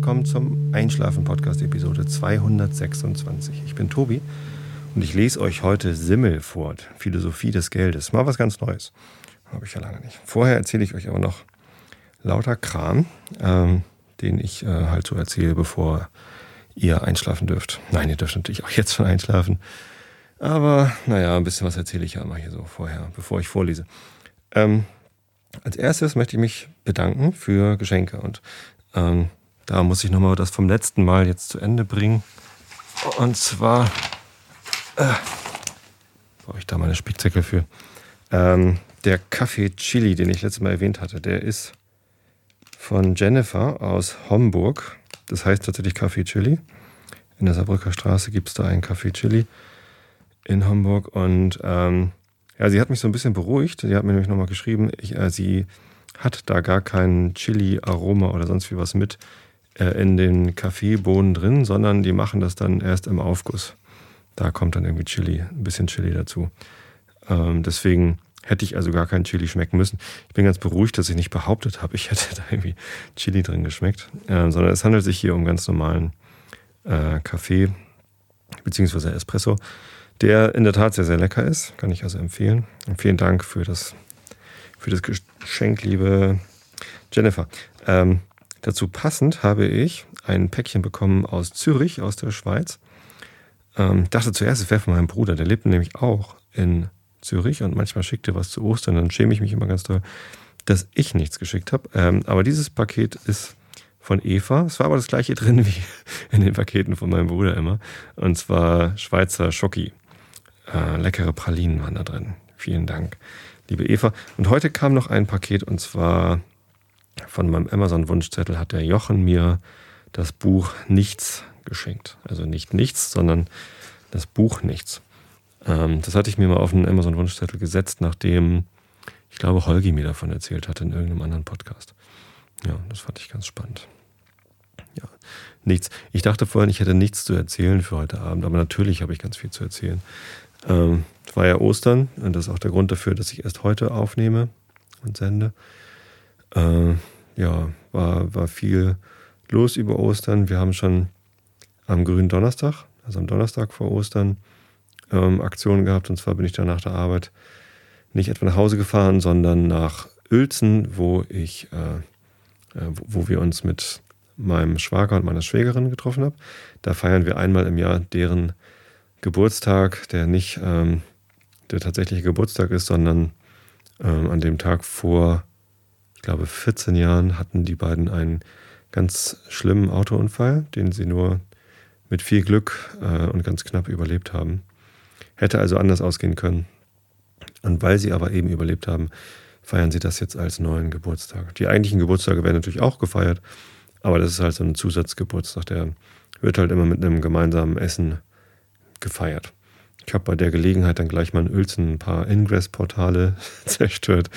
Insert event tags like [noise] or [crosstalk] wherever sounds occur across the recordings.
willkommen zum Einschlafen-Podcast Episode 226. Ich bin Tobi und ich lese euch heute Simmel fort, Philosophie des Geldes. Mal was ganz Neues. Habe ich ja lange nicht. Vorher erzähle ich euch aber noch lauter Kram, ähm, den ich äh, halt so erzähle, bevor ihr einschlafen dürft. Nein, ihr dürft natürlich auch jetzt schon einschlafen. Aber naja, ein bisschen was erzähle ich ja immer hier so vorher, bevor ich vorlese. Ähm, als erstes möchte ich mich bedanken für Geschenke und ähm, da muss ich nochmal das vom letzten Mal jetzt zu Ende bringen. Und zwar äh, brauche ich da meine Spickzettel für. Ähm, der Kaffee Chili, den ich letztes Mal erwähnt hatte, der ist von Jennifer aus Homburg. Das heißt tatsächlich Kaffee Chili. In der Saarbrücker Straße gibt es da einen Kaffee Chili in Homburg. Und ähm, ja, sie hat mich so ein bisschen beruhigt. Sie hat mir nämlich nochmal geschrieben, ich, äh, sie hat da gar kein Chili-Aroma oder sonst wie was mit in den Kaffeebohnen drin, sondern die machen das dann erst im Aufguss. Da kommt dann irgendwie Chili, ein bisschen Chili dazu. Ähm, deswegen hätte ich also gar kein Chili schmecken müssen. Ich bin ganz beruhigt, dass ich nicht behauptet habe, ich hätte [laughs] da irgendwie Chili drin geschmeckt, äh, sondern es handelt sich hier um ganz normalen äh, Kaffee beziehungsweise Espresso der in der Tat sehr, sehr lecker ist. Kann ich also empfehlen. Und vielen Dank für das, für das Geschenk, liebe Jennifer. Ähm, dazu passend habe ich ein Päckchen bekommen aus Zürich, aus der Schweiz. Ähm, dachte zuerst, es wäre von meinem Bruder. Der lebt nämlich auch in Zürich und manchmal schickt er was zu Ostern. Dann schäme ich mich immer ganz doll, dass ich nichts geschickt habe. Ähm, aber dieses Paket ist von Eva. Es war aber das gleiche drin wie [laughs] in den Paketen von meinem Bruder immer. Und zwar Schweizer Schoki. Äh, leckere Pralinen waren da drin. Vielen Dank, liebe Eva. Und heute kam noch ein Paket und zwar von meinem Amazon-Wunschzettel hat der Jochen mir das Buch Nichts geschenkt. Also nicht nichts, sondern das Buch Nichts. Ähm, das hatte ich mir mal auf einen Amazon-Wunschzettel gesetzt, nachdem ich glaube, Holgi mir davon erzählt hatte in irgendeinem anderen Podcast. Ja, das fand ich ganz spannend. Ja, nichts. Ich dachte vorhin, ich hätte nichts zu erzählen für heute Abend, aber natürlich habe ich ganz viel zu erzählen. Ähm, es war ja Ostern und das ist auch der Grund dafür, dass ich erst heute aufnehme und sende. Äh, ja, war, war viel los über Ostern. Wir haben schon am grünen Donnerstag, also am Donnerstag vor Ostern, ähm, Aktionen gehabt. Und zwar bin ich dann nach der Arbeit nicht etwa nach Hause gefahren, sondern nach Uelzen, wo ich, äh, äh, wo wir uns mit meinem Schwager und meiner Schwägerin getroffen haben. Da feiern wir einmal im Jahr deren Geburtstag, der nicht ähm, der tatsächliche Geburtstag ist, sondern ähm, an dem Tag vor, ich glaube, 14 Jahren hatten die beiden einen ganz schlimmen Autounfall, den sie nur mit viel Glück äh, und ganz knapp überlebt haben. Hätte also anders ausgehen können. Und weil sie aber eben überlebt haben, feiern sie das jetzt als neuen Geburtstag. Die eigentlichen Geburtstage werden natürlich auch gefeiert, aber das ist halt so ein Zusatzgeburtstag, der wird halt immer mit einem gemeinsamen Essen gefeiert. Ich habe bei der Gelegenheit dann gleich mal in Uelzen ein paar Ingress-Portale [laughs] zerstört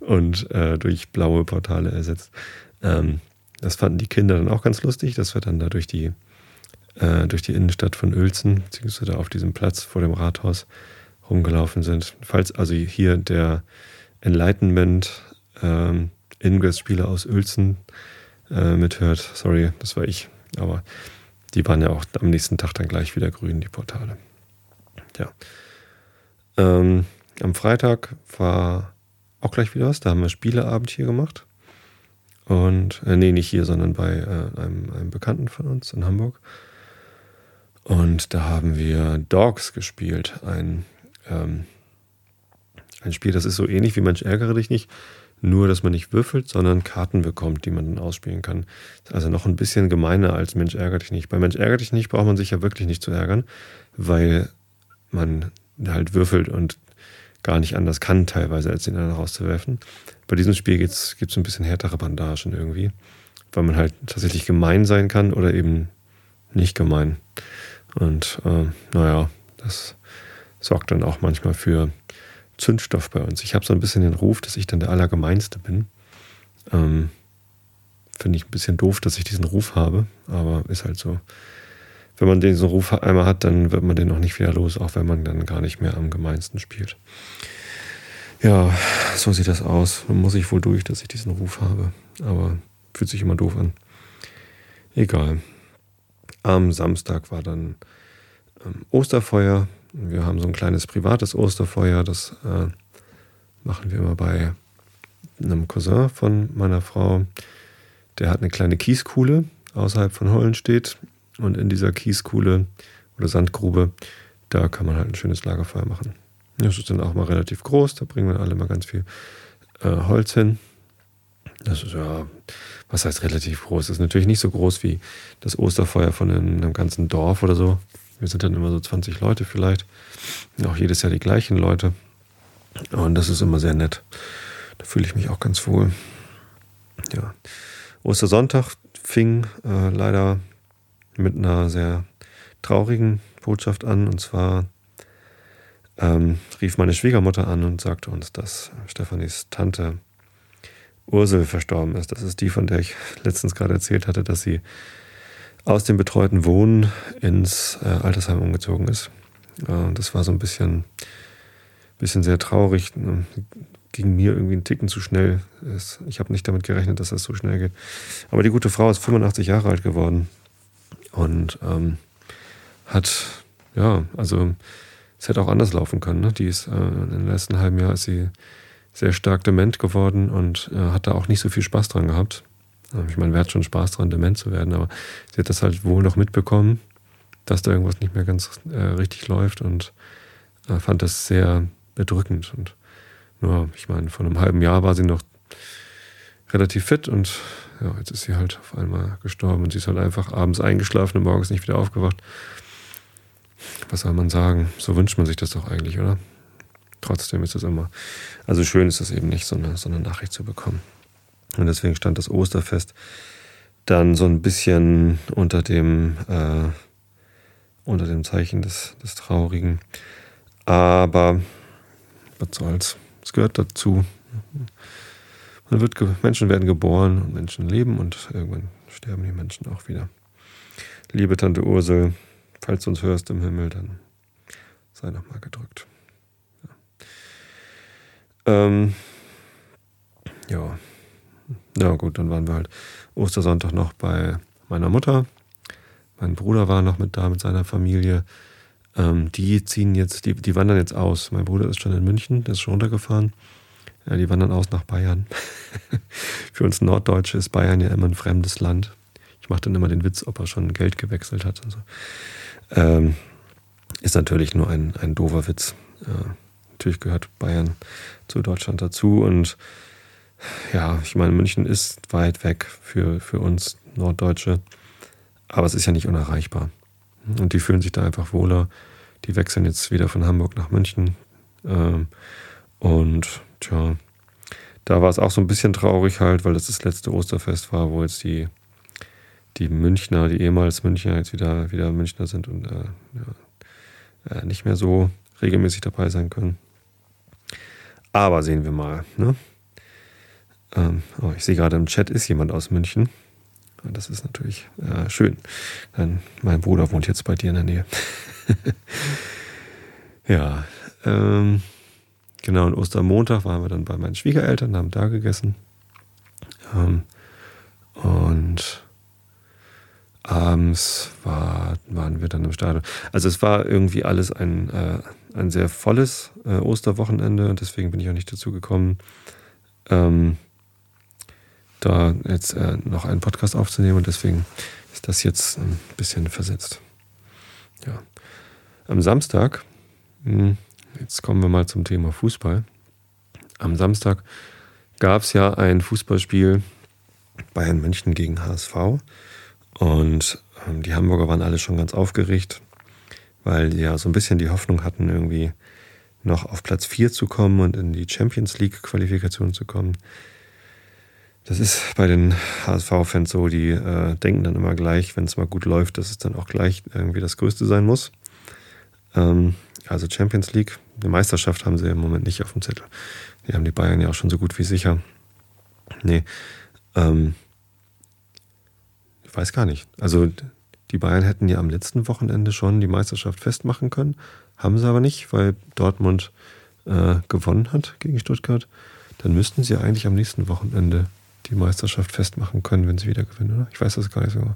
und äh, durch blaue Portale ersetzt. Ähm, das fanden die Kinder dann auch ganz lustig, dass wir dann da durch die, äh, durch die Innenstadt von Uelzen, beziehungsweise auf diesem Platz vor dem Rathaus rumgelaufen sind. Falls also hier der Enlightenment ähm, Ingress-Spieler aus Uelzen äh, mithört, sorry, das war ich, aber die waren ja auch am nächsten Tag dann gleich wieder grün, die Portale. Ja. Ähm, am Freitag war auch gleich wieder was. Da haben wir Spieleabend hier gemacht. Und, äh, nee, nicht hier, sondern bei äh, einem, einem Bekannten von uns in Hamburg. Und da haben wir Dogs gespielt. Ein, ähm, ein Spiel, das ist so ähnlich wie Mensch ärgere dich nicht. Nur, dass man nicht würfelt, sondern Karten bekommt, die man dann ausspielen kann. Also noch ein bisschen gemeiner als Mensch ärgere dich nicht. Bei Mensch ärgere dich nicht braucht man sich ja wirklich nicht zu ärgern, weil man halt würfelt und gar nicht anders kann, teilweise, als den anderen rauszuwerfen. Bei diesem Spiel gibt es ein bisschen härtere Bandagen irgendwie, weil man halt tatsächlich gemein sein kann oder eben nicht gemein. Und äh, naja, das sorgt dann auch manchmal für Zündstoff bei uns. Ich habe so ein bisschen den Ruf, dass ich dann der Allergemeinste bin. Ähm, Finde ich ein bisschen doof, dass ich diesen Ruf habe, aber ist halt so. Wenn man diesen Ruf einmal hat, dann wird man den auch nicht wieder los, auch wenn man dann gar nicht mehr am gemeinsten spielt. Ja, so sieht das aus. Man muss ich wohl durch, dass ich diesen Ruf habe. Aber fühlt sich immer doof an. Egal. Am Samstag war dann ähm, Osterfeuer. Wir haben so ein kleines privates Osterfeuer. Das äh, machen wir immer bei einem Cousin von meiner Frau. Der hat eine kleine Kieskuhle außerhalb von Hollenstedt. Und in dieser Kieskuhle oder Sandgrube, da kann man halt ein schönes Lagerfeuer machen. Das ist dann auch mal relativ groß. Da bringen wir alle mal ganz viel äh, Holz hin. Das ist ja, was heißt relativ groß? Das ist natürlich nicht so groß wie das Osterfeuer von einem, ganzen Dorf oder so. Wir sind dann immer so 20 Leute vielleicht. Auch jedes Jahr die gleichen Leute. Und das ist immer sehr nett. Da fühle ich mich auch ganz wohl. Ja. Ostersonntag fing äh, leider mit einer sehr traurigen Botschaft an. Und zwar ähm, rief meine Schwiegermutter an und sagte uns, dass Stefanis Tante Ursel verstorben ist. Das ist die, von der ich [laughs] letztens gerade erzählt hatte, dass sie aus dem betreuten Wohnen ins äh, Altersheim umgezogen ist. Äh, das war so ein bisschen, bisschen sehr traurig. Ging mir irgendwie einen Ticken zu schnell. Ich habe nicht damit gerechnet, dass das so schnell geht. Aber die gute Frau ist 85 Jahre alt geworden und ähm, hat, ja, also es hätte auch anders laufen können. Ne? Die ist äh, im letzten halben Jahr ist sie sehr stark dement geworden und äh, hat da auch nicht so viel Spaß dran gehabt. Ähm, ich meine, wer hat schon Spaß dran, dement zu werden, aber sie hat das halt wohl noch mitbekommen, dass da irgendwas nicht mehr ganz äh, richtig läuft und äh, fand das sehr bedrückend. Und nur, ich meine, vor einem halben Jahr war sie noch relativ fit und ja, jetzt ist sie halt auf einmal gestorben und sie ist halt einfach abends eingeschlafen und morgens nicht wieder aufgewacht. Was soll man sagen? So wünscht man sich das doch eigentlich, oder? trotzdem ist es immer, also schön ist es eben nicht, so eine, so eine Nachricht zu bekommen. Und deswegen stand das Osterfest dann so ein bisschen unter dem, äh, unter dem Zeichen des, des Traurigen. Aber was soll's? Es gehört dazu. Man wird Menschen werden geboren und Menschen leben und irgendwann sterben die Menschen auch wieder. Liebe Tante Ursel, falls du uns hörst im Himmel, dann sei nochmal gedrückt. Ähm, ja. Ja, gut, dann waren wir halt Ostersonntag noch bei meiner Mutter. Mein Bruder war noch mit da mit seiner Familie. Ähm, die ziehen jetzt, die, die wandern jetzt aus. Mein Bruder ist schon in München, der ist schon runtergefahren. Ja, die wandern aus nach Bayern. [laughs] Für uns Norddeutsche ist Bayern ja immer ein fremdes Land. Ich mache dann immer den Witz, ob er schon Geld gewechselt hat. Und so. Ähm, ist natürlich nur ein, ein doofer Witz. Ja natürlich gehört Bayern zu Deutschland dazu. Und ja, ich meine, München ist weit weg für, für uns Norddeutsche, aber es ist ja nicht unerreichbar. Und die fühlen sich da einfach wohler. Die wechseln jetzt wieder von Hamburg nach München. Ähm, und tja, da war es auch so ein bisschen traurig halt, weil das das letzte Osterfest war, wo jetzt die, die Münchner, die ehemals Münchner jetzt wieder, wieder Münchner sind und äh, ja, äh, nicht mehr so regelmäßig dabei sein können. Aber sehen wir mal. Ne? Ähm, oh, ich sehe gerade im Chat ist jemand aus München. Das ist natürlich äh, schön. Denn mein Bruder wohnt jetzt bei dir in der Nähe. [laughs] ja, ähm, genau. Und Ostermontag waren wir dann bei meinen Schwiegereltern, haben da gegessen. Ähm, und abends war, waren wir dann im Stadion. Also es war irgendwie alles ein, äh, ein sehr volles äh, Osterwochenende und deswegen bin ich auch nicht dazu gekommen, ähm, da jetzt äh, noch einen Podcast aufzunehmen und deswegen ist das jetzt ein bisschen versetzt. Ja. Am Samstag, mh, hm, jetzt kommen wir mal zum Thema Fußball. Am Samstag gab es ja ein Fußballspiel Bayern München gegen HSV und ähm, die Hamburger waren alle schon ganz aufgeregt weil die ja so ein bisschen die Hoffnung hatten, irgendwie noch auf Platz 4 zu kommen und in die Champions League Qualifikation zu kommen. Das ist bei den HSV-Fans so, die äh, denken dann immer gleich, wenn es mal gut läuft, dass es dann auch gleich irgendwie das Größte sein muss. Ähm, also Champions League, eine Meisterschaft haben sie im Moment nicht auf dem Zettel. Die haben die Bayern ja auch schon so gut wie sicher. Nee, ähm, ich weiß gar nicht. Also die Bayern hätten ja am letzten Wochenende schon die Meisterschaft festmachen können, haben sie aber nicht, weil Dortmund äh, gewonnen hat gegen Stuttgart. Dann müssten sie eigentlich am nächsten Wochenende die Meisterschaft festmachen können, wenn sie wieder gewinnen, oder? Ich weiß das gar nicht so.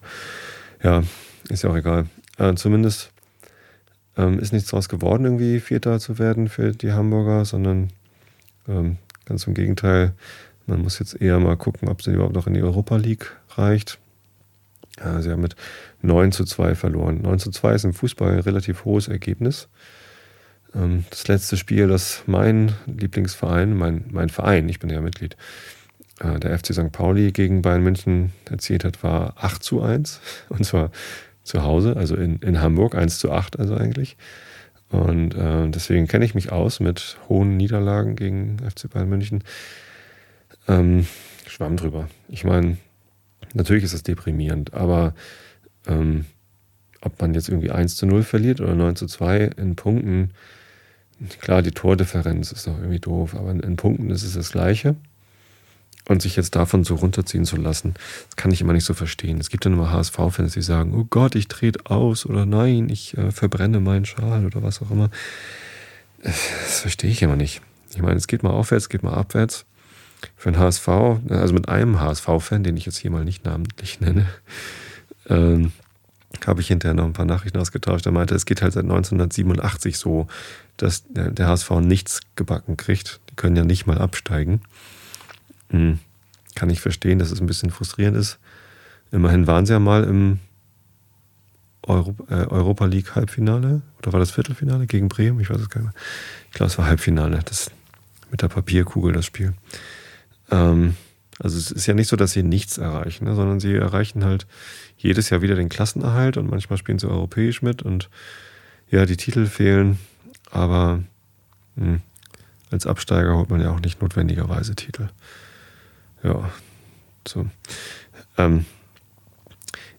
Ja, ist ja auch egal. Äh, zumindest ähm, ist nichts daraus geworden, irgendwie Vierter zu werden für die Hamburger, sondern ähm, ganz im Gegenteil. Man muss jetzt eher mal gucken, ob es überhaupt noch in die Europa League reicht. Ja, sie haben mit 9 zu 2 verloren. 9 zu 2 ist im Fußball ein relativ hohes Ergebnis. Ähm, das letzte Spiel, das mein Lieblingsverein, mein, mein Verein, ich bin ja Mitglied, äh, der FC St. Pauli gegen Bayern München erzielt hat, war 8 zu 1. Und zwar zu Hause, also in, in Hamburg, 1 zu 8 also eigentlich. Und äh, deswegen kenne ich mich aus mit hohen Niederlagen gegen FC Bayern München. Ähm, schwamm drüber. Ich meine, natürlich ist das deprimierend, aber ähm, ob man jetzt irgendwie 1 zu 0 verliert oder 9 zu 2 in Punkten, klar, die Tordifferenz ist noch irgendwie doof, aber in Punkten ist es das Gleiche. Und sich jetzt davon so runterziehen zu lassen, das kann ich immer nicht so verstehen. Es gibt dann immer HSV-Fans, die sagen, oh Gott, ich trete aus oder nein, ich äh, verbrenne meinen Schal oder was auch immer. Das verstehe ich immer nicht. Ich meine, es geht mal aufwärts, geht mal abwärts. Für einen HSV, also mit einem HSV-Fan, den ich jetzt hier mal nicht namentlich nenne, ähm, habe ich hinterher noch ein paar Nachrichten ausgetauscht. Er meinte, es geht halt seit 1987 so, dass der HSV nichts gebacken kriegt. Die können ja nicht mal absteigen. Hm. Kann ich verstehen, dass es ein bisschen frustrierend ist. Immerhin waren sie ja mal im Euro, äh, Europa League Halbfinale. Oder war das Viertelfinale gegen Bremen? Ich weiß es gar nicht mehr. Ich glaube, es war Halbfinale. Das mit der Papierkugel, das Spiel. Ähm, also es ist ja nicht so, dass sie nichts erreichen, ne, sondern sie erreichen halt jedes Jahr wieder den Klassenerhalt und manchmal spielen sie europäisch mit und ja, die Titel fehlen, aber mh, hm, als Absteiger holt man ja auch nicht notwendigerweise Titel ja, so. Ähm,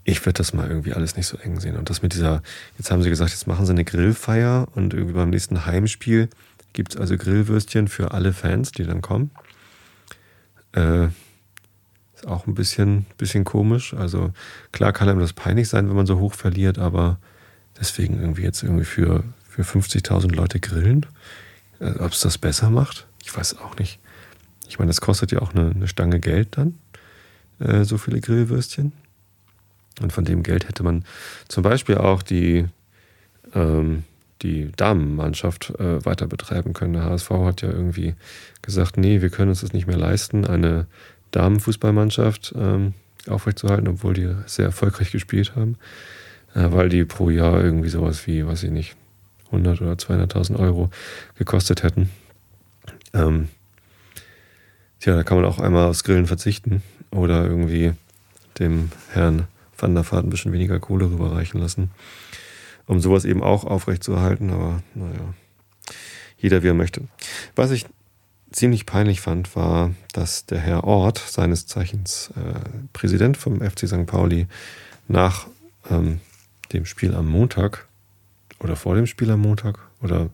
ich würde das mal irgendwie alles nicht so eng sehen. Und das mit dieser, jetzt haben sie gesagt, jetzt machen sie eine Grillfeier und irgendwie beim nächsten Heimspiel gibt es also Grillwürstchen für alle Fans, die dann kommen. Äh, ist auch ein bisschen, bisschen komisch. Also klar kann einem das peinlich sein, wenn man so hoch verliert, aber deswegen irgendwie jetzt irgendwie für, für 50.000 Leute grillen, äh, ob es das besser macht, ich weiß auch nicht. Ich meine, das kostet ja auch eine, eine Stange Geld dann, äh, so viele Grillwürstchen. Und von dem Geld hätte man zum Beispiel auch die, ähm, die Damenmannschaft äh, weiter betreiben können. Der HSV hat ja irgendwie gesagt, nee, wir können uns das nicht mehr leisten, eine Damenfußballmannschaft ähm, aufrechtzuerhalten, obwohl die sehr erfolgreich gespielt haben, äh, weil die pro Jahr irgendwie sowas wie, weiß ich nicht, 100 oder 200.000 Euro gekostet hätten. Ähm, Tja, da kann man auch einmal aufs Grillen verzichten oder irgendwie dem Herrn Van der Vaart ein bisschen weniger Kohle rüberreichen lassen, um sowas eben auch aufrechtzuerhalten. Aber naja, jeder wie er möchte. Was ich ziemlich peinlich fand, war, dass der Herr Ort, seines Zeichens äh, Präsident vom FC St. Pauli, nach ähm, dem Spiel am Montag oder vor dem Spiel am Montag oder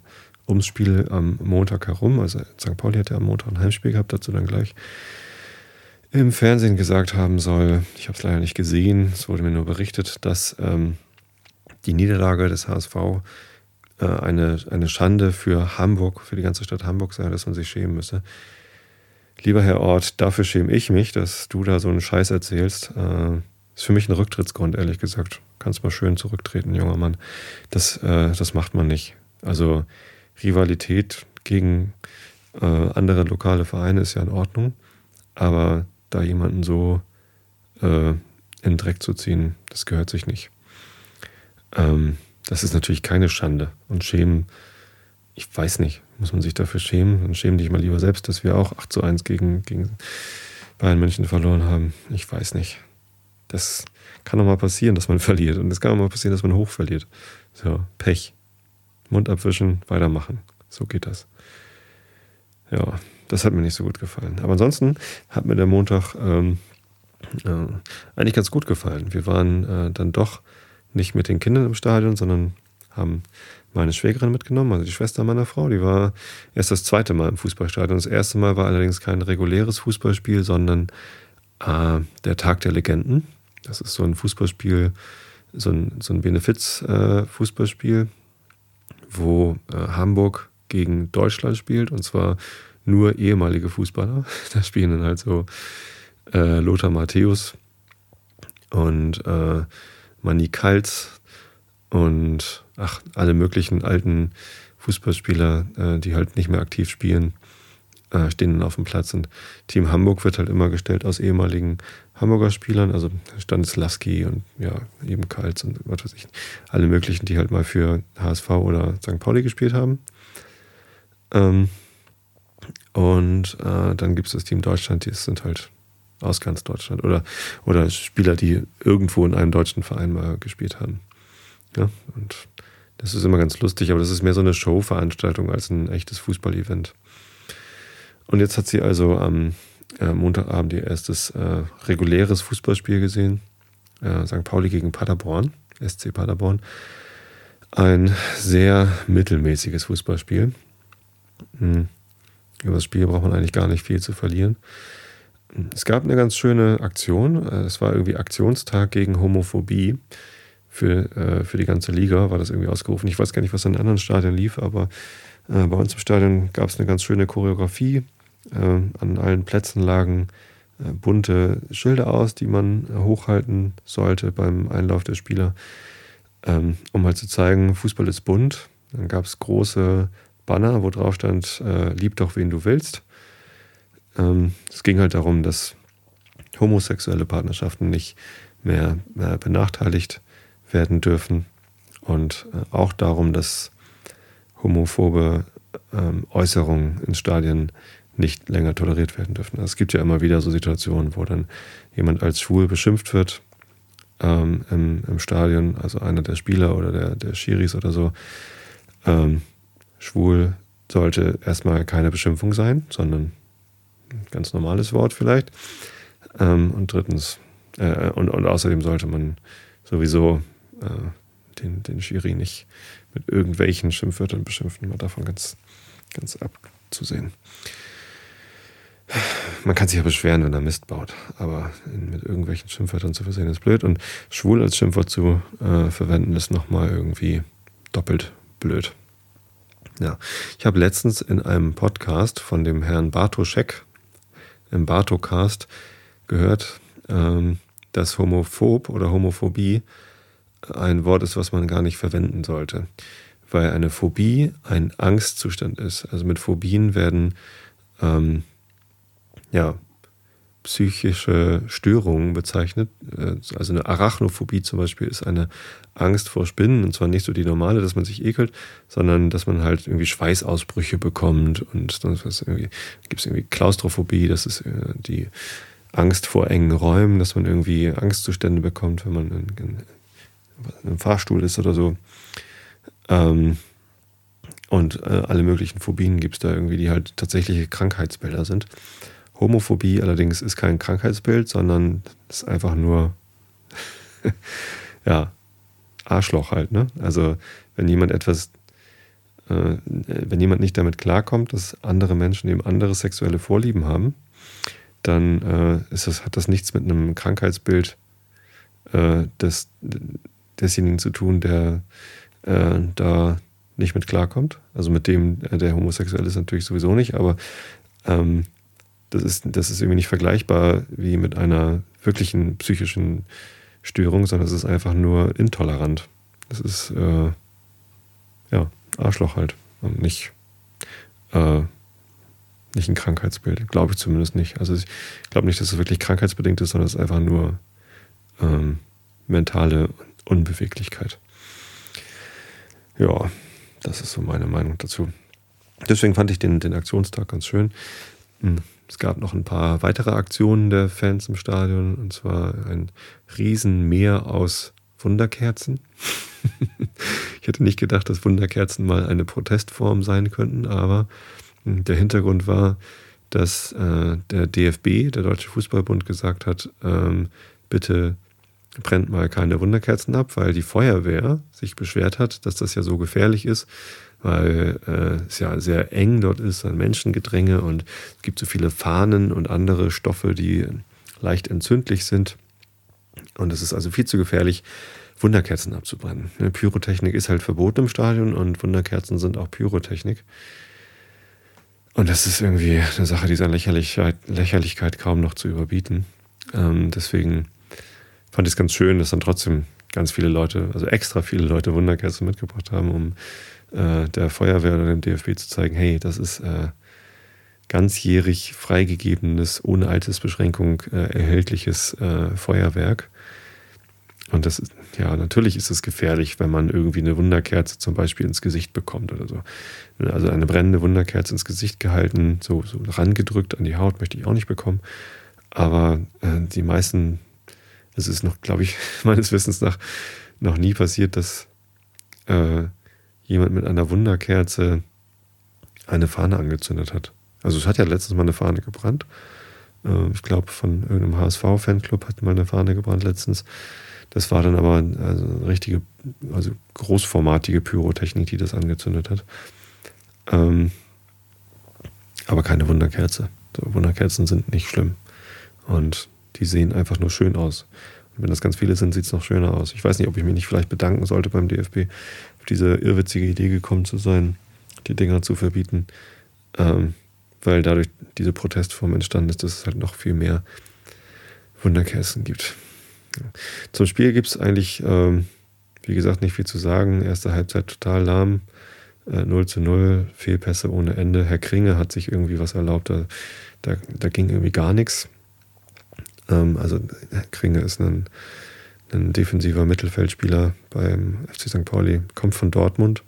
ums Spiel am Montag herum. Also St. Pauli hat ja am Montag ein Heimspiel gehabt, dazu dann gleich im Fernsehen gesagt haben soll, ich habe es leider nicht gesehen, es wurde mir nur berichtet, dass ähm, die Niederlage des HSV äh, eine, eine Schande für Hamburg, für die ganze Stadt Hamburg sei, dass man sich schämen müsse. Lieber Herr Ort, dafür schäme ich mich, dass du da so einen Scheiß erzählst. Äh, ist für mich ein Rücktrittsgrund, ehrlich gesagt. Kannst mal schön zurücktreten, junger Mann. Das, äh, das macht man nicht. Also Rivalität gegen äh, andere lokale Vereine ist ja in Ordnung, aber da jemanden so äh, in den Dreck zu ziehen, das gehört sich nicht. Ähm, das ist natürlich keine Schande. Und schämen, ich weiß nicht, muss man sich dafür schämen? Dann schämen dich mal lieber selbst, dass wir auch 8 zu 1 gegen, gegen Bayern München verloren haben. Ich weiß nicht. Das kann doch mal passieren, dass man [laughs] verliert. Und es kann auch mal passieren, dass man hoch verliert. So, Pech. Mund abwischen, weitermachen. So geht das. Ja, das hat mir nicht so gut gefallen. Aber ansonsten hat mir der Montag ähm, äh, eigentlich ganz gut gefallen. Wir waren äh, dann doch nicht mit den Kindern im Stadion, sondern haben meine Schwägerin mitgenommen, also die Schwester meiner Frau. Die war erst das zweite Mal im Fußballstadion. Das erste Mal war allerdings kein reguläres Fußballspiel, sondern äh, der Tag der Legenden. Das ist so ein Fußballspiel, so ein, so ein Benefiz-Fußballspiel, wo äh, Hamburg gegen Deutschland spielt und zwar nur ehemalige Fußballer. [laughs] Da spielen dann halt so äh, Lothar Matthäus und äh, Manny Kals und ach, alle möglichen alten Fußballspieler, äh, die halt nicht mehr aktiv spielen, äh, stehen dann auf dem Platz. Und Team Hamburg wird halt immer gestellt aus ehemaligen Hamburger Spielern, also Stanislawski und ja, eben Kals und was weiß ich, alle möglichen, die halt mal für HSV oder St. Pauli gespielt haben. Ähm, und äh, dann gibt es das Team Deutschland, die sind halt aus ganz Deutschland oder, oder Spieler, die irgendwo in einem deutschen Verein mal gespielt haben. Ja, und das ist immer ganz lustig, aber das ist mehr so eine Showveranstaltung als ein echtes Fußballevent. Und jetzt hat sie also am äh, Montagabend ihr erstes äh, reguläres Fußballspiel gesehen. Äh, St. Pauli gegen Paderborn, SC Paderborn. Ein sehr mittelmäßiges Fußballspiel. Hm. Über das Spiel braucht man eigentlich gar nicht viel zu verlieren. Es gab eine ganz schöne Aktion. Äh, es war irgendwie Aktionstag gegen Homophobie. Für, äh, für die ganze Liga war das irgendwie ausgerufen. Ich weiß gar nicht, was in anderen Stadien lief, aber äh, bei uns im Stadion gab es eine ganz schöne Choreografie. An allen Plätzen lagen bunte Schilder aus, die man hochhalten sollte beim Einlauf der Spieler, ähm, um halt zu zeigen, Fußball ist bunt. Dann gab es große Banner, wo drauf stand, lieb doch wen du willst. Ähm, es ging halt darum, dass homosexuelle Partnerschaften nicht mehr, benachteiligt werden dürfen und äh, auch darum, dass homophobe ähm, Äußerungen in Stadien nicht länger toleriert werden dürfen. Also es gibt ja immer wieder so Situationen, wo dann jemand als schwul beschimpft wird ähm, im, im, Stadion, also einer der Spieler oder der, der Schiris oder so. Ähm, schwul sollte erstmal keine Beschimpfung sein, sondern ganz normales Wort vielleicht. Ähm, und drittens, äh, und, und außerdem sollte man sowieso äh, den, den Schiri nicht mit irgendwelchen Schimpfwörtern beschimpfen, mal davon ganz, ganz abzusehen. Man kann sich ja beschweren, wenn er Mist baut, aber mit irgendwelchen Schimpfwörtern zu versehen ist blöd und schwul als Schimpfwort zu äh, verwenden ist nochmal irgendwie doppelt blöd. Ja, ich habe letztens in einem Podcast von dem Herrn Bartoschek, im Bartocast gehört, ähm, dass homophob oder Homophobie ein Wort ist, was man gar nicht verwenden sollte. Weil eine Phobie ein Angstzustand ist. Also mit Phobien werden ähm, ja, psychische Störungen bezeichnet. Äh, also eine Arachnophobie zum Beispiel ist eine Angst vor Spinnen und zwar nicht so die normale, dass man sich ekelt, sondern dass man halt irgendwie Schweißausbrüche bekommt und irgendwie gibt es irgendwie Klaustrophobie, das ist äh, die Angst vor engen Räumen, dass man irgendwie Angstzustände bekommt, wenn man in, in, in einem Fahrstuhl ist oder so. Ähm, und äh, alle möglichen Phobien gibt es da irgendwie, die halt tatsächliche Krankheitsbilder sind. Homophobie allerdings ist kein Krankheitsbild, sondern ist einfach nur, [laughs] ja, Arschloch halt. Ne? Also wenn jemand etwas, äh, wenn jemand nicht damit klarkommt, dass andere Menschen eben andere sexuelle Vorlieben haben, dann äh, ist das, hat das nichts mit einem Krankheitsbild äh, des, desjenigen zu tun, der äh, da nicht mit klarkommt. Also mit dem, der homosexuell ist natürlich sowieso nicht, aber ähm, das ist, das ist irgendwie nicht vergleichbar wie mit einer wirklichen psychischen Störung, sondern es ist einfach nur intolerant. Es ist, äh, ja, Arschloch halt. Und nicht, äh, nicht ein Krankheitsbild. Glaube ich zumindest nicht. Also ich glaube nicht, dass es wirklich krankheitsbedingt ist, sondern es ist einfach nur ähm, mentale Unbeweglichkeit. Ja, das ist so meine Meinung dazu. Deswegen fand ich den, den Aktionstag ganz schön. Hm. Es gab noch ein paar weitere Aktionen der Fans im Stadion, und zwar ein Riesenmeer aus Wunderkerzen. [laughs] ich hätte nicht gedacht, dass Wunderkerzen mal eine Protestform sein könnten, aber der Hintergrund war, dass äh, der DFB, der Deutsche Fußballbund, gesagt hat, ähm, bitte brennt mal keine Wunderkerzen ab, weil die Feuerwehr sich beschwert hat, dass das ja so gefährlich ist, weil äh, es ja sehr eng dort ist an Menschengedränge und es gibt so viele Fahnen und andere Stoffe, die leicht entzündlich sind. Und es ist also viel zu gefährlich, Wunderkerzen abzubrennen. Ne, Pyrotechnik ist halt verboten im Stadion und Wunderkerzen sind auch Pyrotechnik. Und das ist irgendwie eine Sache, die an Lächerlichkeit, Lächerlichkeit kaum noch zu überbieten. Ähm, deswegen fand ich es ganz schön, dass dann trotzdem ganz viele Leute, also extra viele Leute Wunderkerzen mitgebracht haben, um äh, der Feuerwehr oder dem DFB zu zeigen, hey, das ist äh, ganzjährig freigegebenes, ohne Altersbeschränkung äh, erhältliches äh, Feuerwerk. Und das ist, ja, natürlich ist es gefährlich, wenn man irgendwie eine Wunderkerze zum Beispiel ins Gesicht bekommt oder so. Also eine brennende Wunderkerze ins Gesicht gehalten, so, so rangedrückt an die Haut möchte ich auch nicht bekommen. Aber äh, die meisten, es ist noch, glaube ich, [laughs] meines Wissens nach noch nie passiert, dass äh, jemand mit einer Wunderkerze eine Fahne angezündet hat. Also es hat ja letztens mal eine Fahne gebrannt. Äh, ich glaube, von irgendeinem HSV-Fanclub hat mal eine Fahne gebrannt letztens. Das war dann aber also eine richtige, also großformatige Pyrotechnik, die das angezündet hat. Ähm, aber keine Wunderkerze. So, Wunderkerzen sind nicht schlimm. Und die sehen einfach nur schön aus. Wenn das ganz viele sind, sieht es noch schöner aus. Ich weiß nicht, ob ich mich nicht vielleicht bedanken sollte beim DFB, auf diese irrwitzige Idee gekommen zu sein, die Dinger zu verbieten. Ähm, weil dadurch diese Protestform entstanden ist, dass es halt noch viel mehr Wunderkerzen gibt. Zum Spiel gibt es eigentlich, ähm, wie gesagt, nicht viel zu sagen. Erste Halbzeit total lahm. Äh, 0 zu 0, Fehlpässe ohne Ende. Herr Kringe hat sich irgendwie was erlaubt. Da, da, da ging irgendwie gar nichts. Ähm, also Kringe ist ein, ein defensiver Mittelfeldspieler beim FC St. Pauli, kommt von Dortmund.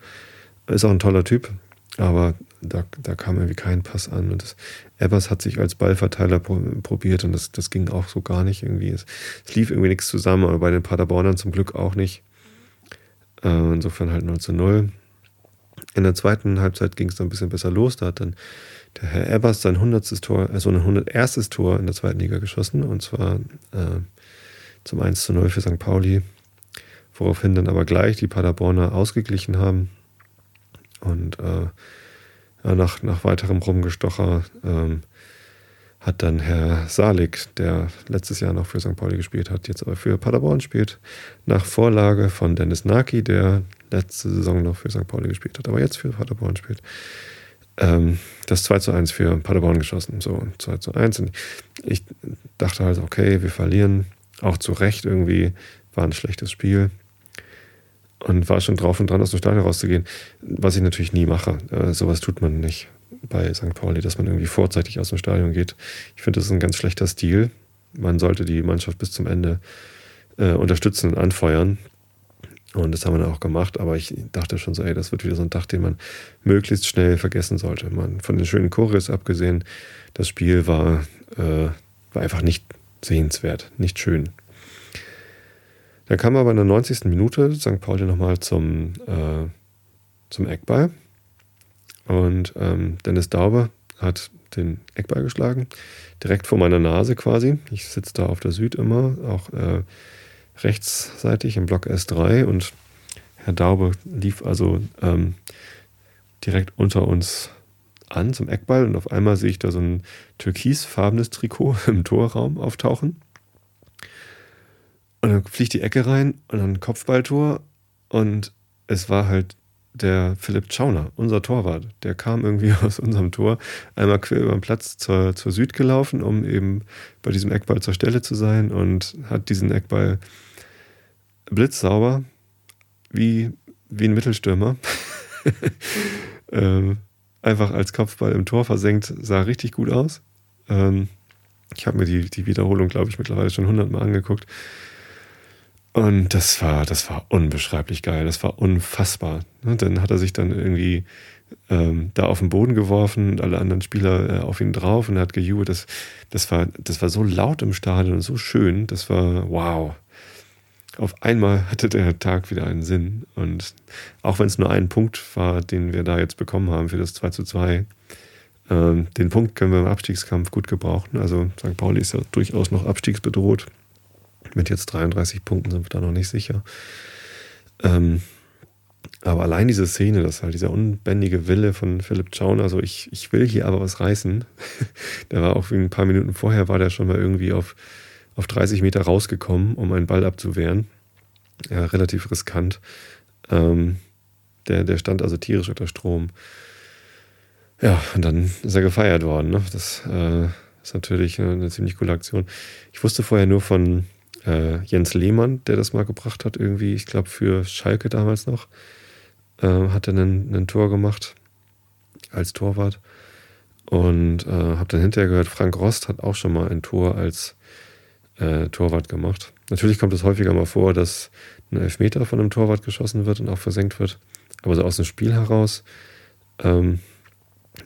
Ist auch ein toller Typ, aber da, da kam irgendwie kein Pass an. Und das, Ebbers hat sich als Ballverteiler probiert und das, das ging auch so gar nicht irgendwie. Es, es lief irgendwie nichts zusammen, aber bei den Paderbornern zum Glück auch nicht. Äh, insofern halt 0 zu 0. In der zweiten Halbzeit ging es dann ein bisschen besser los. Da hat dann der Herr Ebbers sein 100. Tor, also ein 101. Tor in der zweiten Liga geschossen und zwar äh, zum 1 zu 0 für St. Pauli, woraufhin dann aber gleich die Paderborner ausgeglichen haben und äh, nach, nach weiterem Rumgestocher ähm, hat dann Herr Salik, der letztes Jahr noch für St. Pauli gespielt hat, jetzt aber für Paderborn spielt, nach Vorlage von Dennis Naki, der letzte Saison noch für St. Pauli gespielt hat, aber jetzt für Paderborn spielt, ähm, das 2 zu 1 für Paderborn geschossen. So, 2 zu 1. Und ich dachte halt, okay, wir verlieren. Auch zu Recht irgendwie war ein schlechtes Spiel und war schon drauf und dran, aus dem Stadion rauszugehen. Was ich natürlich nie mache. Äh, sowas tut man nicht bei St. Pauli, dass man irgendwie vorzeitig aus dem Stadion geht. Ich finde, das ist ein ganz schlechter Stil. Man sollte die Mannschaft bis zum Ende äh, unterstützen und anfeuern. Und das haben wir dann auch gemacht, aber ich dachte schon so, ey, das wird wieder so ein Tag, den man möglichst schnell vergessen sollte. Man, von den schönen Choreos abgesehen, das Spiel war, äh, war einfach nicht sehenswert, nicht schön. Dann kam aber in der 90. Minute St. Pauli nochmal zum, äh, zum Eckball. Und ähm, Dennis Dauber hat den Eckball geschlagen, direkt vor meiner Nase quasi. Ich sitze da auf der Süd immer, auch äh, rechtsseitig im Block S3 und Herr Daube lief also ähm, direkt unter uns an zum Eckball und auf einmal sehe ich da so ein türkisfarbenes Trikot [laughs] im Torraum auftauchen. Und dann fliegt die Ecke rein und dann Kopfballtor. Und es war halt der Philipp Schauner, unser Torwart. Der kam irgendwie [laughs] aus unserem Tor einmal quer über den Platz zur, zur Süd gelaufen, um eben bei diesem Eckball zur Stelle zu sein und hat diesen Eckball blitzsauber, wie, wie ein Mittelstürmer, [laughs] ähm, einfach als Kopfball im Tor versenkt, sah richtig gut aus. Ähm, ich habe mir die, die Wiederholung, glaube ich, mittlerweile schon hundertmal angeguckt. Und das war, das war unbeschreiblich geil. Das war unfassbar. Und dann hat er sich dann irgendwie ähm, da auf den Boden geworfen und alle anderen Spieler äh, auf ihn drauf und er hat gejubelt. Das, das, war, das war so laut im Stadion und so schön. Das war wow. Auf einmal hatte der Tag wieder einen Sinn. Und auch wenn es nur ein Punkt war, den wir da jetzt bekommen haben für das 2 zu 2, ähm, den Punkt können wir im Abstiegskampf gut gebrauchen. Also St. Pauli ist ja durchaus noch abstiegsbedroht. Mit jetzt 33 Punkten sind wir da noch nicht sicher. Ähm, aber allein diese Szene, das halt dieser unbändige Wille von Philipp Schaun, also ich, ich will hier aber was reißen. [laughs] der war auch ein paar Minuten vorher, war der schon mal irgendwie auf, auf 30 Meter rausgekommen, um einen Ball abzuwehren. Ja, relativ riskant. Ähm, der, der stand also tierisch unter Strom. Ja, und dann ist er gefeiert worden. Ne? Das äh, ist natürlich eine ziemlich coole Aktion. Ich wusste vorher nur von äh, Jens Lehmann, der das mal gebracht hat, irgendwie, ich glaube für Schalke damals noch, äh, hat er ein Tor gemacht als Torwart. Und äh, habe dann hinterher gehört, Frank Rost hat auch schon mal ein Tor als äh, Torwart gemacht. Natürlich kommt es häufiger mal vor, dass ein Elfmeter von einem Torwart geschossen wird und auch versenkt wird. Aber so aus dem Spiel heraus ähm,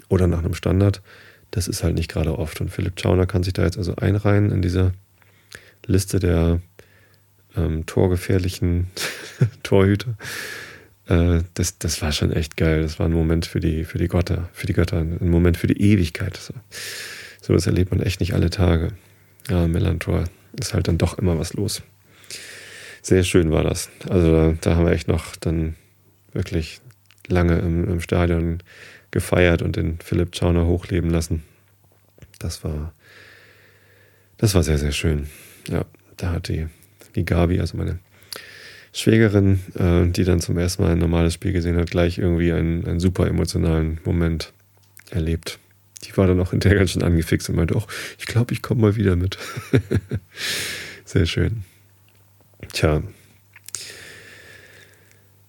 oder nach einem Standard, das ist halt nicht gerade oft. Und Philipp Schauner kann sich da jetzt also einreihen in diese Liste der ähm, torgefährlichen [laughs] Torhüter. Äh, das, das war schon echt geil. Das war ein Moment für die, für die Götter, für die Götter, ein Moment für die Ewigkeit. So, so was erlebt man echt nicht alle Tage. Ja, Melantor ist halt dann doch immer was los. Sehr schön war das. Also da, da haben wir echt noch dann wirklich lange im, im Stadion gefeiert und den Philipp Schauner hochleben lassen. Das war, das war sehr, sehr schön. Ja, da hat die, die Gabi, also meine Schwägerin, äh, die dann zum ersten Mal ein normales Spiel gesehen hat, gleich irgendwie einen, einen super emotionalen Moment erlebt. Die war dann auch hinterher ganz schön angefixt und meinte, oh, ich glaube, ich komme mal wieder mit. [laughs] Sehr schön. Tja.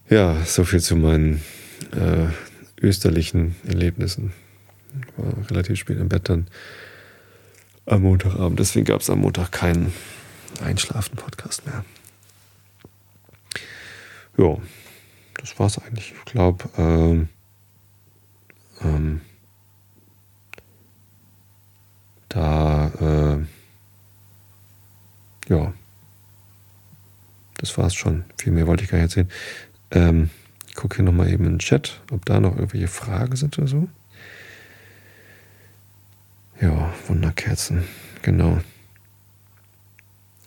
Ja, so viel zu meinen äh, österlichen Erlebnissen. War relativ spät im Bett dann am Montagabend. Deswegen gab es am Montag keinen Einschlafen-Podcast mehr. Ja, das war's eigentlich. Ich glaube, ähm, ähm, da, äh, ja, das war's schon. Viel mehr wollte ich gar nicht erzählen. Ähm, ich gucke hier nochmal eben in den Chat, ob da noch irgendwelche Fragen sind oder so. Ja, Wunderkerzen, genau.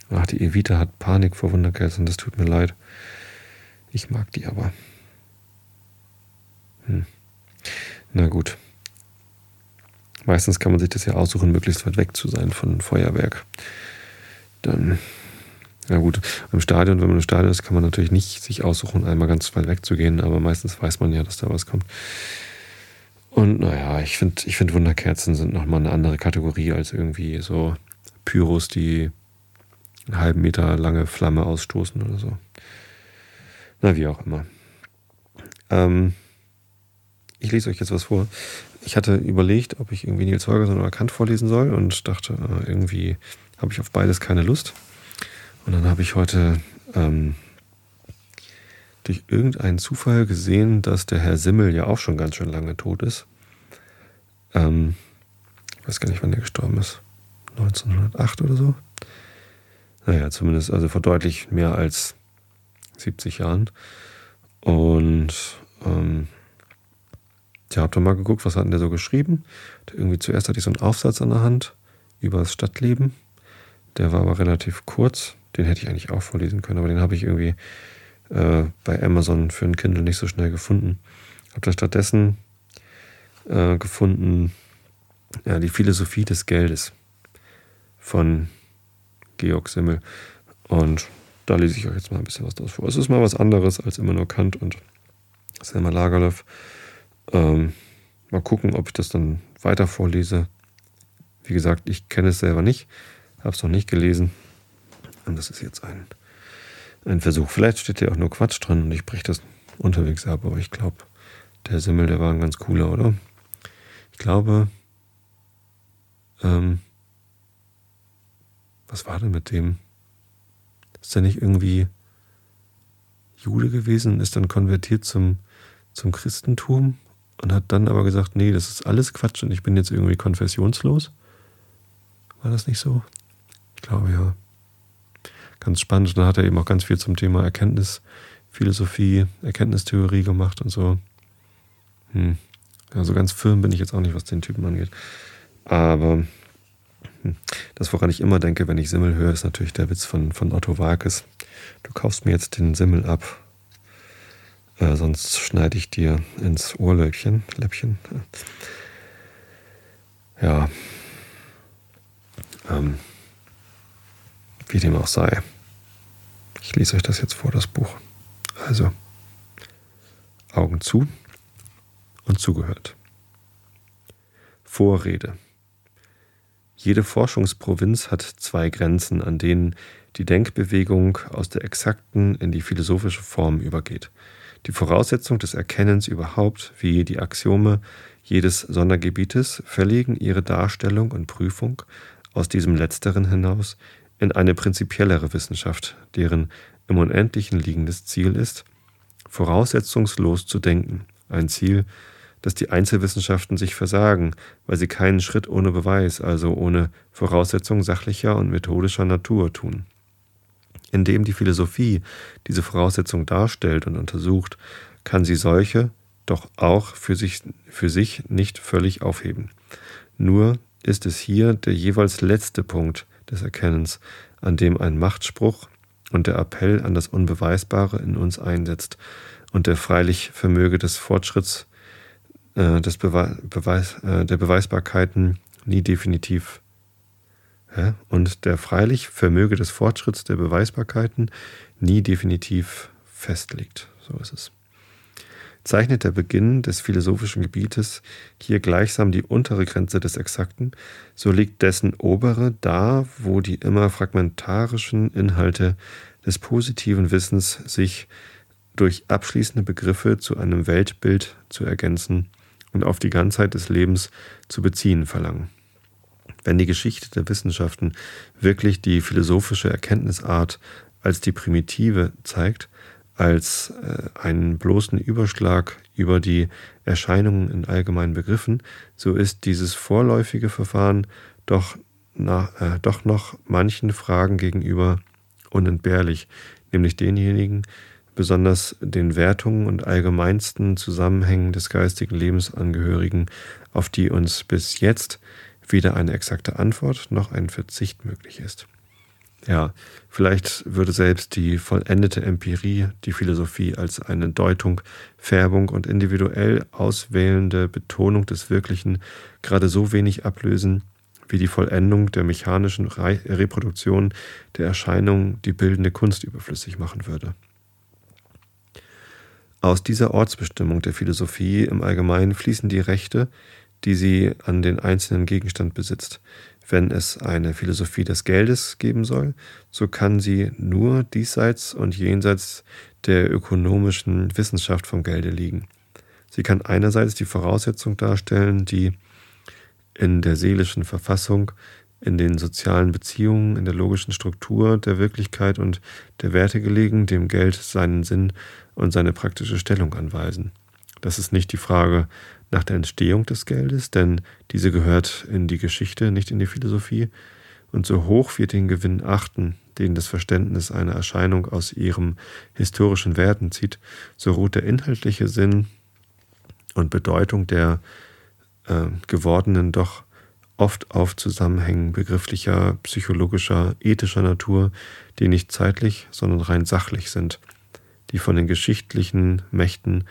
Ach, die Evita hat Panik vor Wunderkerzen, das tut mir leid. Ich mag die aber. Hm. Na gut. Meistens kann man sich das ja aussuchen, möglichst weit weg zu sein von Feuerwerk. Dann, na gut, im Stadion, wenn man im Stadion ist, kann man natürlich nicht sich aussuchen, einmal ganz weit weg zu gehen, aber meistens weiß man ja, dass da was kommt. Und naja, ich finde, ich find Wunderkerzen sind nochmal eine andere Kategorie als irgendwie so Pyros, die einen halben Meter lange Flamme ausstoßen oder so. Na, wie auch immer. Ähm, ich lese euch jetzt was vor. Ich hatte überlegt, ob ich irgendwie Nils Holgersson oder Kant vorlesen soll und dachte, äh, irgendwie habe ich auf beides keine Lust. Und dann habe ich heute ähm, durch irgendeinen Zufall gesehen, dass der Herr Simmel ja auch schon ganz schön lange tot ist. Ähm, ich weiß gar nicht, wann er gestorben ist. 1908 oder so. Naja, zumindest also vor deutlich mehr als 70 Jahren. Und ähm, ja, hab da mal geguckt, was hat denn der so geschrieben. irgendwie zuerst hatte ich so einen Aufsatz an der Hand über das Stadtleben. Der war aber relativ kurz. Den hätte ich eigentlich auch vorlesen können, aber den habe ich irgendwie äh, bei Amazon für ein Kindle nicht so schnell gefunden. Habe da stattdessen äh, gefunden, ja, die Philosophie des Geldes von Georg Simmel. Und da lese ich euch jetzt mal ein bisschen was draus vor. Es ist mal was anderes als immer nur Kant und Selma Lagerlöf. Ähm, mal gucken, ob ich das dann weiter vorlese. Wie gesagt, ich kenne es selber nicht, habe es noch nicht gelesen. Und das ist jetzt ein, ein Versuch. Vielleicht steht hier auch nur Quatsch drin und ich breche das unterwegs ab, aber ich glaube, der Simmel, der war ein ganz cooler, oder? Ich glaube, ähm, was war denn mit dem? Ist er nicht irgendwie Jude gewesen und ist dann konvertiert zum, zum Christentum und hat dann aber gesagt, nee, das ist alles Quatsch und ich bin jetzt irgendwie konfessionslos? War das nicht so? Ich glaube ja. Ganz spannend. Und dann hat er eben auch ganz viel zum Thema Erkenntnisphilosophie, Erkenntnistheorie gemacht und so. Hm. Also ganz firm bin ich jetzt auch nicht, was den Typen angeht. Aber hm. das, woran ich immer denke, wenn ich Simmel höre, ist natürlich der Witz von, von Otto Walkes. Du kaufst mir jetzt den Simmel ab, äh, sonst schneide ich dir ins Ohrläppchen. Läppchen. Ja. Ähm, wie dem auch sei. Ich lese euch das jetzt vor, das Buch. Also, Augen zu und zugehört. Vorrede. Jede Forschungsprovinz hat zwei Grenzen, an denen die Denkbewegung aus der exakten in die philosophische Form übergeht. Die Voraussetzung des Erkennens überhaupt, wie die Axiome jedes Sondergebietes, verlegen ihre Darstellung und Prüfung aus diesem letzteren hinaus in eine prinzipiellere Wissenschaft, deren im Unendlichen liegendes Ziel ist, voraussetzungslos zu denken, ein Ziel, das die Einzelwissenschaften sich versagen, weil sie keinen Schritt ohne Beweis, also ohne Voraussetzung sachlicher und methodischer Natur tun. Indem die Philosophie diese Voraussetzung darstellt und untersucht, kann sie solche doch auch für sich, für sich nicht völlig aufheben. Nur ist es hier der jeweils letzte Punkt des Erkennens, an dem ein Machtspruch und der Appell an das Unbeweisbare in uns einsetzt und der freilich Vermöge des Fortschritts äh, des Bewe Beweis, äh, der Beweisbarkeiten nie definitiv hä? und der freilich Vermöge des Fortschritts der Beweisbarkeiten nie definitiv festlegt. So ist es. Zeichnet der Beginn des philosophischen Gebietes hier gleichsam die untere Grenze des Exakten, so liegt dessen obere da, wo die immer fragmentarischen Inhalte des positiven Wissens sich durch abschließende Begriffe zu einem Weltbild zu ergänzen und auf die Ganzheit des Lebens zu beziehen verlangen. Wenn die Geschichte der Wissenschaften wirklich die philosophische Erkenntnisart als die primitive zeigt, als äh, einen bloßen Überschlag über die Erscheinungen in allgemeinen Begriffen, so ist dieses vorläufige Verfahren doch, nach, äh, doch noch manchen Fragen gegenüber unentbehrlich, nämlich denjenigen, besonders den Wertungen und allgemeinsten Zusammenhängen des geistigen Lebens angehörigen, auf die uns bis jetzt weder eine exakte Antwort noch ein Verzicht möglich ist. Ja, vielleicht würde selbst die vollendete Empirie die Philosophie als eine Deutung, Färbung und individuell auswählende Betonung des Wirklichen gerade so wenig ablösen, wie die Vollendung der mechanischen Reproduktion der Erscheinung die bildende Kunst überflüssig machen würde. Aus dieser Ortsbestimmung der Philosophie im Allgemeinen fließen die Rechte, die sie an den einzelnen Gegenstand besitzt. Wenn es eine Philosophie des Geldes geben soll, so kann sie nur diesseits und jenseits der ökonomischen Wissenschaft vom Gelde liegen. Sie kann einerseits die Voraussetzung darstellen, die in der seelischen Verfassung, in den sozialen Beziehungen, in der logischen Struktur der Wirklichkeit und der Werte gelegen, dem Geld seinen Sinn und seine praktische Stellung anweisen. Das ist nicht die Frage nach der Entstehung des Geldes, denn diese gehört in die Geschichte, nicht in die Philosophie. Und so hoch wir den Gewinn achten, den das Verständnis einer Erscheinung aus ihrem historischen Werten zieht, so ruht der inhaltliche Sinn und Bedeutung der äh, gewordenen doch oft auf Zusammenhängen begrifflicher, psychologischer, ethischer Natur, die nicht zeitlich, sondern rein sachlich sind die von den geschichtlichen Mächten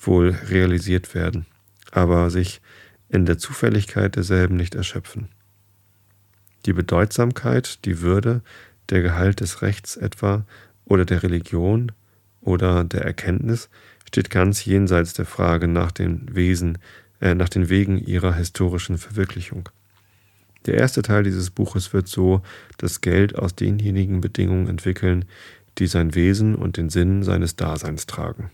wohl realisiert werden, aber sich in der Zufälligkeit derselben nicht erschöpfen. Die Bedeutsamkeit, die Würde, der Gehalt des Rechts etwa oder der Religion oder der Erkenntnis steht ganz jenseits der Frage nach den Wesen, äh, nach den Wegen ihrer historischen Verwirklichung. Der erste Teil dieses Buches wird so das Geld aus denjenigen Bedingungen entwickeln, die sein Wesen und den Sinn seines Daseins tragen.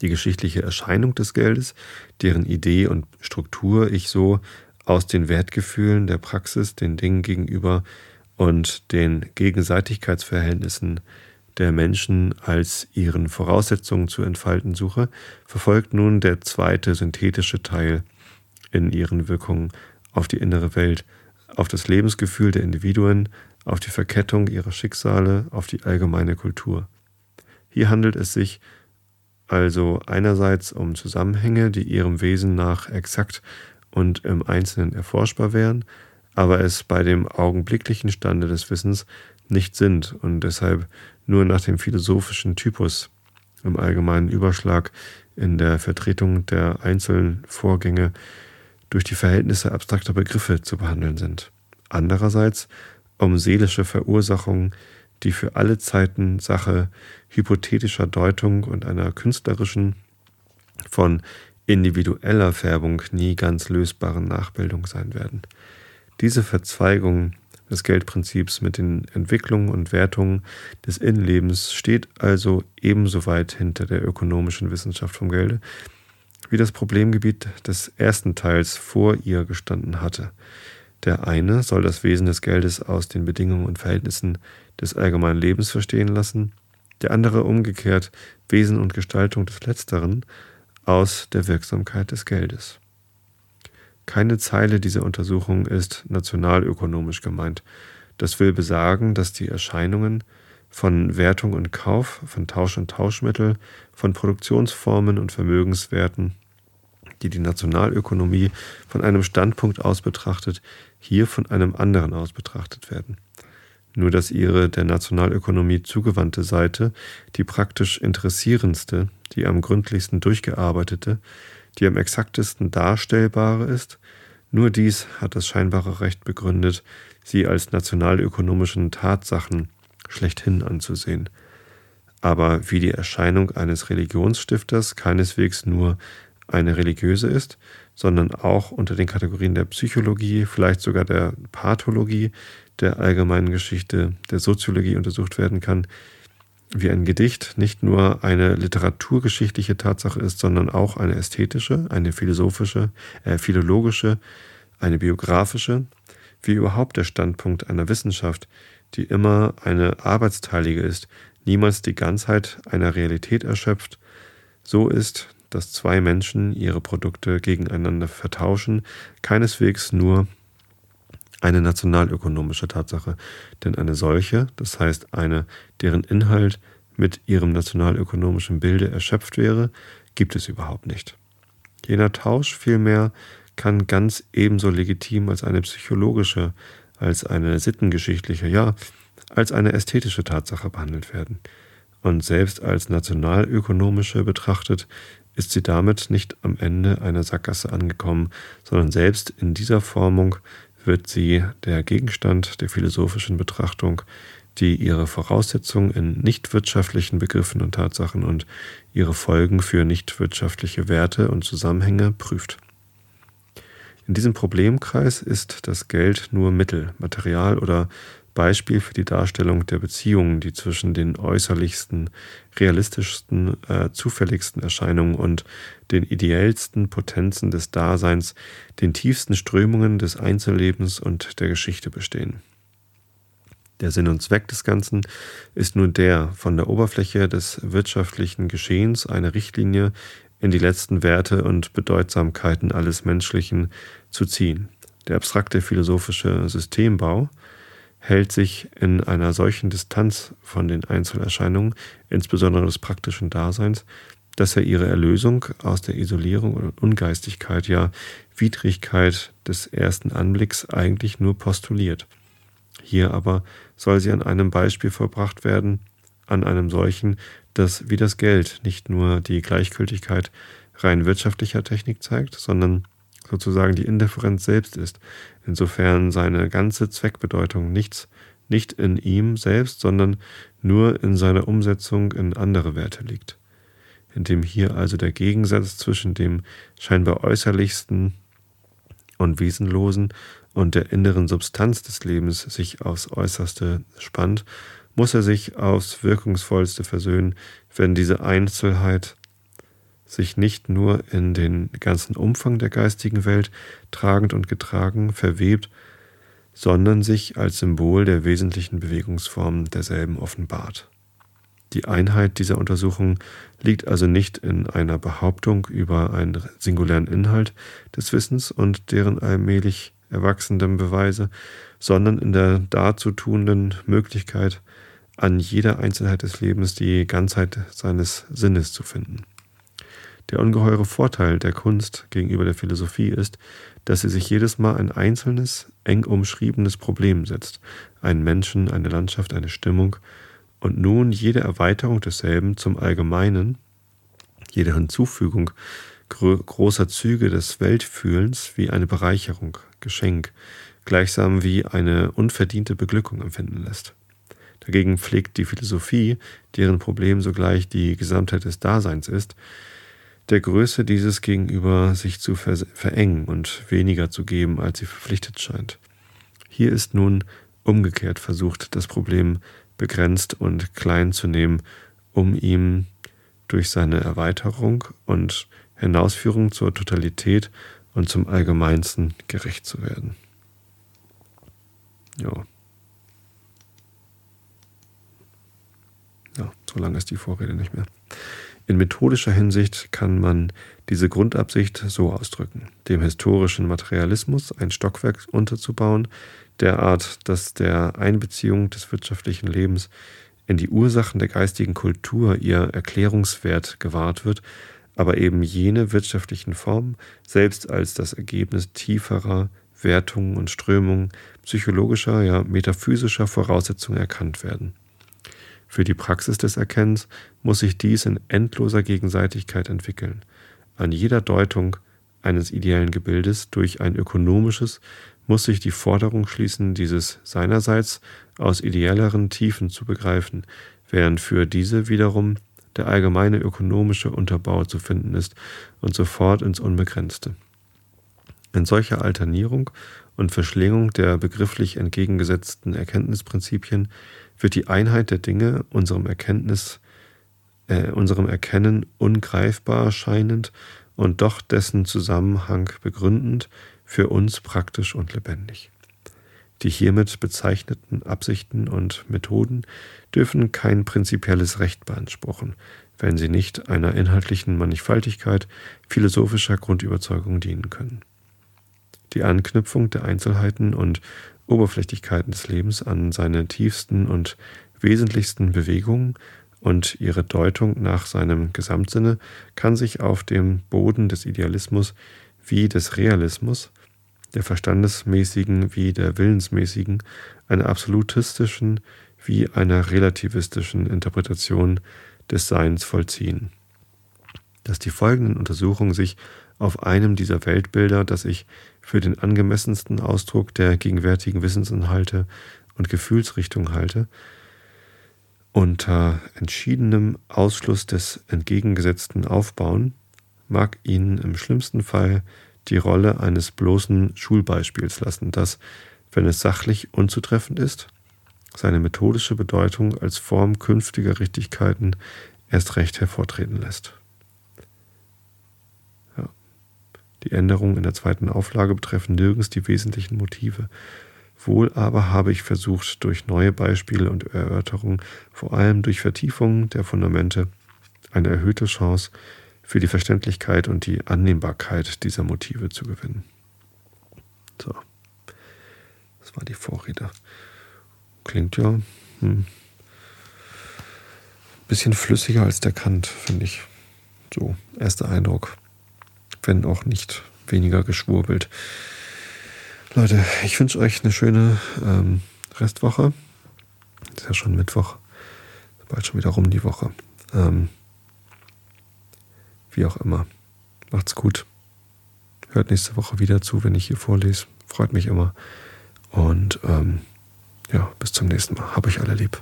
Die geschichtliche Erscheinung des Geldes, deren Idee und Struktur ich so aus den Wertgefühlen der Praxis den Dingen gegenüber und den Gegenseitigkeitsverhältnissen der Menschen als ihren Voraussetzungen zu entfalten suche, verfolgt nun der zweite synthetische Teil in ihren Wirkungen auf die innere Welt, auf das Lebensgefühl der Individuen, auf die Verkettung ihrer Schicksale, auf die allgemeine Kultur. Hier handelt es sich also einerseits um Zusammenhänge, die ihrem Wesen nach exakt und im Einzelnen erforschbar wären, aber es bei dem augenblicklichen Stande des Wissens nicht sind und deshalb nur nach dem philosophischen Typus im allgemeinen Überschlag in der Vertretung der einzelnen Vorgänge durch die Verhältnisse abstrakter Begriffe zu behandeln sind. Andererseits um seelische Verursachung, die für alle Zeiten Sache hypothetischer Deutung und einer künstlerischen, von individueller Färbung nie ganz lösbaren Nachbildung sein werden. Diese Verzweigung des Geldprinzips mit den Entwicklungen und Wertungen des Innenlebens steht also ebenso weit hinter der ökonomischen Wissenschaft vom Gelde, wie das Problemgebiet des ersten Teils vor ihr gestanden hatte. Der eine soll das Wesen des Geldes aus den Bedingungen und Verhältnissen des allgemeinen Lebens verstehen lassen, der andere umgekehrt Wesen und Gestaltung des Letzteren aus der Wirksamkeit des Geldes. Keine Zeile dieser Untersuchung ist nationalökonomisch gemeint. Das will besagen, dass die Erscheinungen von Wertung und Kauf, von Tausch und Tauschmittel, von Produktionsformen und Vermögenswerten, die die Nationalökonomie von einem Standpunkt aus betrachtet, hier von einem anderen aus betrachtet werden. Nur dass ihre der Nationalökonomie zugewandte Seite, die praktisch interessierendste, die am gründlichsten durchgearbeitete, die am exaktesten darstellbare ist, nur dies hat das scheinbare Recht begründet, sie als nationalökonomischen Tatsachen schlechthin anzusehen. Aber wie die Erscheinung eines Religionsstifters keineswegs nur eine religiöse ist, sondern auch unter den Kategorien der Psychologie, vielleicht sogar der Pathologie, der allgemeinen Geschichte, der Soziologie untersucht werden kann, wie ein Gedicht nicht nur eine literaturgeschichtliche Tatsache ist, sondern auch eine ästhetische, eine philosophische, äh, philologische, eine biografische, wie überhaupt der Standpunkt einer Wissenschaft, die immer eine arbeitsteilige ist, niemals die Ganzheit einer Realität erschöpft, so ist, dass zwei Menschen ihre Produkte gegeneinander vertauschen, keineswegs nur eine nationalökonomische Tatsache, denn eine solche, das heißt eine, deren Inhalt mit ihrem nationalökonomischen Bilde erschöpft wäre, gibt es überhaupt nicht. Jener Tausch vielmehr kann ganz ebenso legitim als eine psychologische, als eine sittengeschichtliche, ja, als eine ästhetische Tatsache behandelt werden. Und selbst als nationalökonomische betrachtet, ist sie damit nicht am Ende einer Sackgasse angekommen, sondern selbst in dieser Formung wird sie der Gegenstand der philosophischen Betrachtung, die ihre Voraussetzungen in nichtwirtschaftlichen Begriffen und Tatsachen und ihre Folgen für nichtwirtschaftliche Werte und Zusammenhänge prüft. In diesem Problemkreis ist das Geld nur Mittel, Material oder Beispiel für die Darstellung der Beziehungen, die zwischen den äußerlichsten, realistischsten, äh, zufälligsten Erscheinungen und den ideellsten Potenzen des Daseins, den tiefsten Strömungen des Einzellebens und der Geschichte bestehen. Der Sinn und Zweck des Ganzen ist nun der, von der Oberfläche des wirtschaftlichen Geschehens eine Richtlinie in die letzten Werte und Bedeutsamkeiten alles Menschlichen zu ziehen. Der abstrakte philosophische Systembau, hält sich in einer solchen Distanz von den Einzelerscheinungen, insbesondere des praktischen Daseins, dass er ihre Erlösung aus der Isolierung und Ungeistigkeit, ja Widrigkeit des ersten Anblicks eigentlich nur postuliert. Hier aber soll sie an einem Beispiel vollbracht werden, an einem solchen, das wie das Geld nicht nur die Gleichgültigkeit rein wirtschaftlicher Technik zeigt, sondern sozusagen die Indifferenz selbst ist, insofern seine ganze Zweckbedeutung nichts, nicht in ihm selbst, sondern nur in seiner Umsetzung in andere Werte liegt. Indem hier also der Gegensatz zwischen dem scheinbar äußerlichsten und Wesenlosen und der inneren Substanz des Lebens sich aufs Äußerste spannt, muss er sich aufs Wirkungsvollste versöhnen, wenn diese Einzelheit sich nicht nur in den ganzen Umfang der geistigen Welt tragend und getragen verwebt, sondern sich als Symbol der wesentlichen Bewegungsformen derselben offenbart. Die Einheit dieser Untersuchung liegt also nicht in einer Behauptung über einen singulären Inhalt des Wissens und deren allmählich erwachsendem Beweise, sondern in der darzutuenden Möglichkeit, an jeder Einzelheit des Lebens die Ganzheit seines Sinnes zu finden. Der ungeheure Vorteil der Kunst gegenüber der Philosophie ist, dass sie sich jedes Mal ein einzelnes, eng umschriebenes Problem setzt, einen Menschen, eine Landschaft, eine Stimmung, und nun jede Erweiterung desselben zum Allgemeinen, jede Hinzufügung großer Züge des Weltfühlens wie eine Bereicherung, Geschenk, gleichsam wie eine unverdiente Beglückung empfinden lässt. Dagegen pflegt die Philosophie, deren Problem sogleich die Gesamtheit des Daseins ist, der Größe dieses gegenüber sich zu verengen und weniger zu geben, als sie verpflichtet scheint. Hier ist nun umgekehrt versucht, das Problem begrenzt und klein zu nehmen, um ihm durch seine Erweiterung und Hinausführung zur Totalität und zum Allgemeinsten gerecht zu werden. Ja. Ja, so lange ist die Vorrede nicht mehr. In methodischer Hinsicht kann man diese Grundabsicht so ausdrücken, dem historischen Materialismus ein Stockwerk unterzubauen, derart, dass der Einbeziehung des wirtschaftlichen Lebens in die Ursachen der geistigen Kultur ihr Erklärungswert gewahrt wird, aber eben jene wirtschaftlichen Formen selbst als das Ergebnis tieferer Wertungen und Strömungen psychologischer, ja metaphysischer Voraussetzungen erkannt werden. Für die Praxis des Erkennens muss sich dies in endloser Gegenseitigkeit entwickeln. An jeder Deutung eines ideellen Gebildes durch ein ökonomisches muss sich die Forderung schließen, dieses seinerseits aus ideelleren Tiefen zu begreifen, während für diese wiederum der allgemeine ökonomische Unterbau zu finden ist und sofort ins Unbegrenzte. In solcher Alternierung und Verschlingung der begrifflich entgegengesetzten Erkenntnisprinzipien wird die Einheit der Dinge unserem Erkenntnis, äh, unserem Erkennen ungreifbar scheinend und doch dessen Zusammenhang begründend für uns praktisch und lebendig. Die hiermit bezeichneten Absichten und Methoden dürfen kein prinzipielles Recht beanspruchen, wenn sie nicht einer inhaltlichen Mannigfaltigkeit philosophischer Grundüberzeugung dienen können. Die Anknüpfung der Einzelheiten und Oberflächlichkeiten des Lebens an seine tiefsten und wesentlichsten Bewegungen und ihre Deutung nach seinem Gesamtsinne kann sich auf dem Boden des Idealismus wie des Realismus, der verstandesmäßigen wie der willensmäßigen, einer absolutistischen wie einer relativistischen Interpretation des Seins vollziehen. Dass die folgenden Untersuchungen sich auf einem dieser Weltbilder, das ich für den angemessensten Ausdruck der gegenwärtigen Wissensinhalte und Gefühlsrichtung halte, unter entschiedenem Ausschluss des entgegengesetzten aufbauen, mag Ihnen im schlimmsten Fall die Rolle eines bloßen Schulbeispiels lassen, das, wenn es sachlich unzutreffend ist, seine methodische Bedeutung als Form künftiger Richtigkeiten erst recht hervortreten lässt. Die Änderungen in der zweiten Auflage betreffen nirgends die wesentlichen Motive. Wohl aber habe ich versucht, durch neue Beispiele und Erörterungen, vor allem durch Vertiefungen der Fundamente, eine erhöhte Chance für die Verständlichkeit und die Annehmbarkeit dieser Motive zu gewinnen. So, das war die Vorrede. Klingt ja hm, bisschen flüssiger als der Kant, finde ich. So, erster Eindruck wenn auch nicht weniger geschwurbelt. Leute, ich wünsche euch eine schöne ähm, Restwoche. Ist ja schon Mittwoch. Bald schon wieder rum die Woche. Ähm, wie auch immer. Macht's gut. Hört nächste Woche wieder zu, wenn ich hier vorlese. Freut mich immer. Und ähm, ja, bis zum nächsten Mal. Hab euch alle lieb.